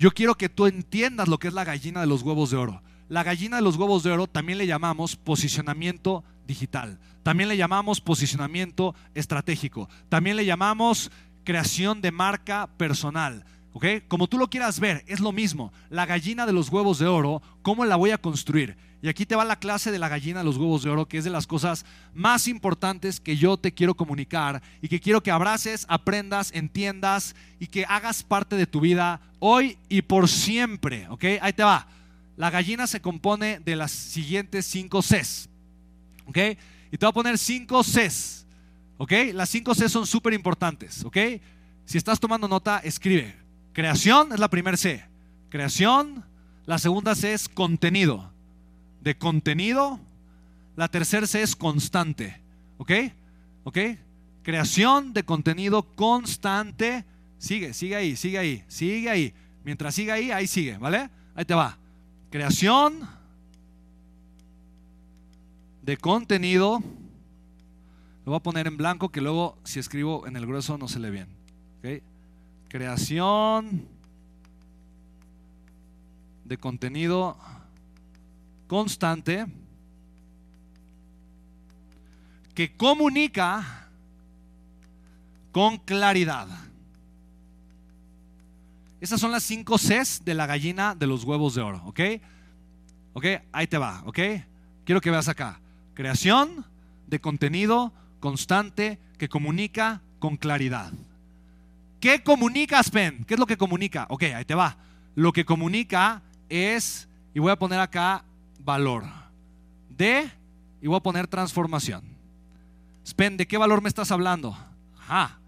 yo quiero que tú entiendas lo que es la gallina de los huevos de oro. La gallina de los huevos de oro también le llamamos posicionamiento digital. También le llamamos posicionamiento estratégico. También le llamamos creación de marca personal. ¿Ok? Como tú lo quieras ver, es lo mismo. La gallina de los huevos de oro, ¿cómo la voy a construir? Y aquí te va la clase de la gallina de los huevos de oro, que es de las cosas más importantes que yo te quiero comunicar y que quiero que abraces, aprendas, entiendas y que hagas parte de tu vida hoy y por siempre. ¿Ok? Ahí te va. La gallina se compone de las siguientes cinco Cs. ¿Ok? Y te voy a poner cinco Cs. ¿Ok? Las cinco Cs son súper importantes. ¿Ok? Si estás tomando nota, escribe. Creación es la primera C. Creación. La segunda C es contenido. De contenido. La tercera C es constante. ¿Ok? ¿Ok? Creación de contenido constante. Sigue, sigue ahí, sigue ahí, sigue ahí. Mientras sigue ahí, ahí sigue, ¿vale? Ahí te va. Creación de contenido. Lo voy a poner en blanco que luego si escribo en el grueso no se lee bien. ¿Ok? Creación de contenido constante que comunica con claridad. Esas son las cinco Cs de la gallina de los huevos de oro, ¿ok? ¿Ok? Ahí te va, ¿ok? Quiero que veas acá. Creación de contenido constante que comunica con claridad. ¿Qué comunica Spen? ¿Qué es lo que comunica? Ok, ahí te va. Lo que comunica es, y voy a poner acá valor. De, y voy a poner transformación. Spen, ¿de qué valor me estás hablando? Ajá,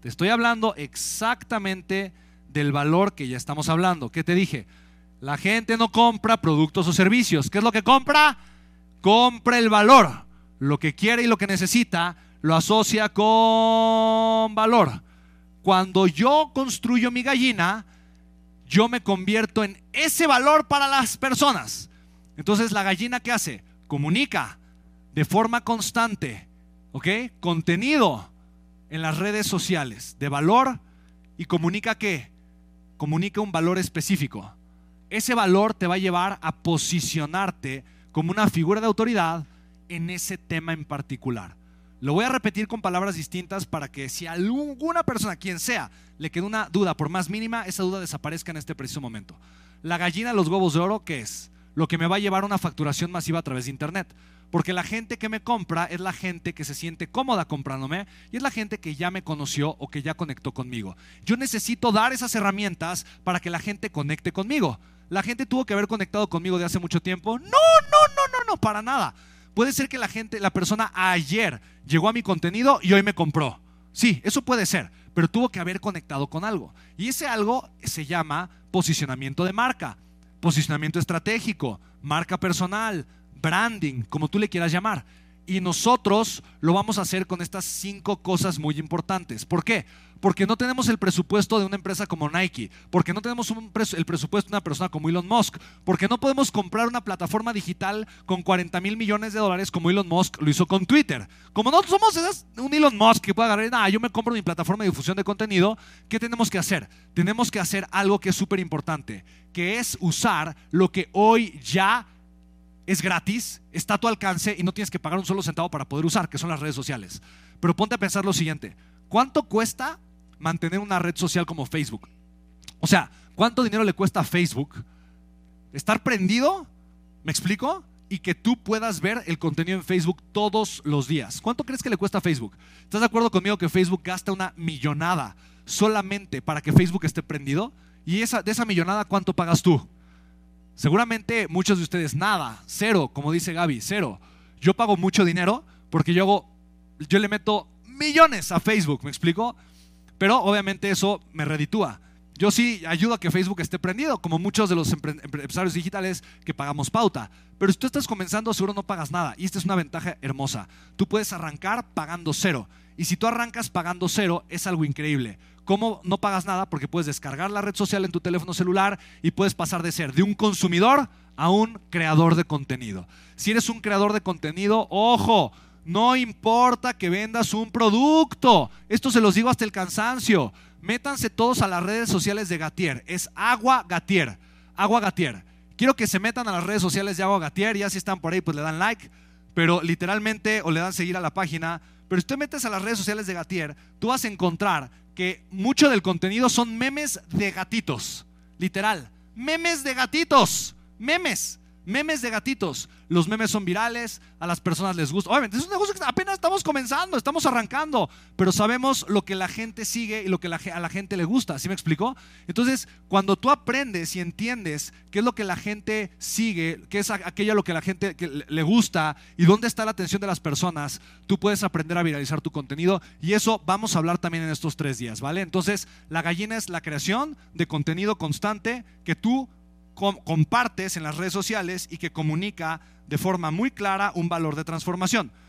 te estoy hablando exactamente del valor que ya estamos hablando. ¿Qué te dije? La gente no compra productos o servicios. ¿Qué es lo que compra? Compra el valor. Lo que quiere y lo que necesita lo asocia con valor. Cuando yo construyo mi gallina, yo me convierto en ese valor para las personas. Entonces la gallina ¿qué hace? Comunica de forma constante, ¿ok? Contenido en las redes sociales de valor y comunica qué? Comunica un valor específico. Ese valor te va a llevar a posicionarte como una figura de autoridad en ese tema en particular. Lo voy a repetir con palabras distintas para que si alguna persona, quien sea, le quede una duda, por más mínima, esa duda desaparezca en este preciso momento. La gallina los huevos de oro, ¿qué es? Lo que me va a llevar a una facturación masiva a través de Internet. Porque la gente que me compra es la gente que se siente cómoda comprándome y es la gente que ya me conoció o que ya conectó conmigo. Yo necesito dar esas herramientas para que la gente conecte conmigo. La gente tuvo que haber conectado conmigo de hace mucho tiempo. No, no, no, no, no, para nada. Puede ser que la gente, la persona ayer llegó a mi contenido y hoy me compró. Sí, eso puede ser, pero tuvo que haber conectado con algo. Y ese algo se llama posicionamiento de marca, posicionamiento estratégico, marca personal, branding, como tú le quieras llamar. Y nosotros lo vamos a hacer con estas cinco cosas muy importantes. ¿Por qué? Porque no tenemos el presupuesto de una empresa como Nike, porque no tenemos el presupuesto de una persona como Elon Musk, porque no podemos comprar una plataforma digital con 40 mil millones de dólares como Elon Musk lo hizo con Twitter. Como no somos un Elon Musk que pueda agarrar, nada, yo me compro mi plataforma de difusión de contenido, ¿qué tenemos que hacer? Tenemos que hacer algo que es súper importante, que es usar lo que hoy ya es gratis, está a tu alcance y no tienes que pagar un solo centavo para poder usar, que son las redes sociales. Pero ponte a pensar lo siguiente, ¿cuánto cuesta mantener una red social como Facebook? O sea, ¿cuánto dinero le cuesta a Facebook estar prendido? ¿Me explico? Y que tú puedas ver el contenido en Facebook todos los días. ¿Cuánto crees que le cuesta a Facebook? ¿Estás de acuerdo conmigo que Facebook gasta una millonada solamente para que Facebook esté prendido? Y esa, de esa millonada, ¿cuánto pagas tú? Seguramente muchos de ustedes nada, cero, como dice Gaby, cero. Yo pago mucho dinero porque yo le meto millones a Facebook, ¿me explico? Pero obviamente eso me reditúa. Yo sí ayudo a que Facebook esté prendido, como muchos de los empresarios digitales que pagamos pauta. Pero si tú estás comenzando, seguro no pagas nada. Y esta es una ventaja hermosa. Tú puedes arrancar pagando cero. Y si tú arrancas pagando cero, es algo increíble. ¿Cómo no pagas nada? Porque puedes descargar la red social en tu teléfono celular y puedes pasar de ser de un consumidor a un creador de contenido. Si eres un creador de contenido, ojo, no importa que vendas un producto. Esto se los digo hasta el cansancio. Métanse todos a las redes sociales de Gatier. Es Agua Gatier. Agua Gatier. Quiero que se metan a las redes sociales de Agua Gatier. Ya si están por ahí, pues le dan like. Pero literalmente, o le dan seguir a la página. Pero si te metes a las redes sociales de Gatier, tú vas a encontrar que mucho del contenido son memes de gatitos. Literal. Memes de gatitos. Memes memes de gatitos. Los memes son virales, a las personas les gusta. Obviamente, es un negocio que apenas estamos comenzando, estamos arrancando, pero sabemos lo que la gente sigue y lo que a la gente le gusta. ¿Sí me explicó? Entonces, cuando tú aprendes y entiendes qué es lo que la gente sigue, qué es aquello a lo que la gente le gusta y dónde está la atención de las personas, tú puedes aprender a viralizar tu contenido y eso vamos a hablar también en estos tres días, ¿vale? Entonces, la gallina es la creación de contenido constante que tú compartes en las redes sociales y que comunica de forma muy clara un valor de transformación.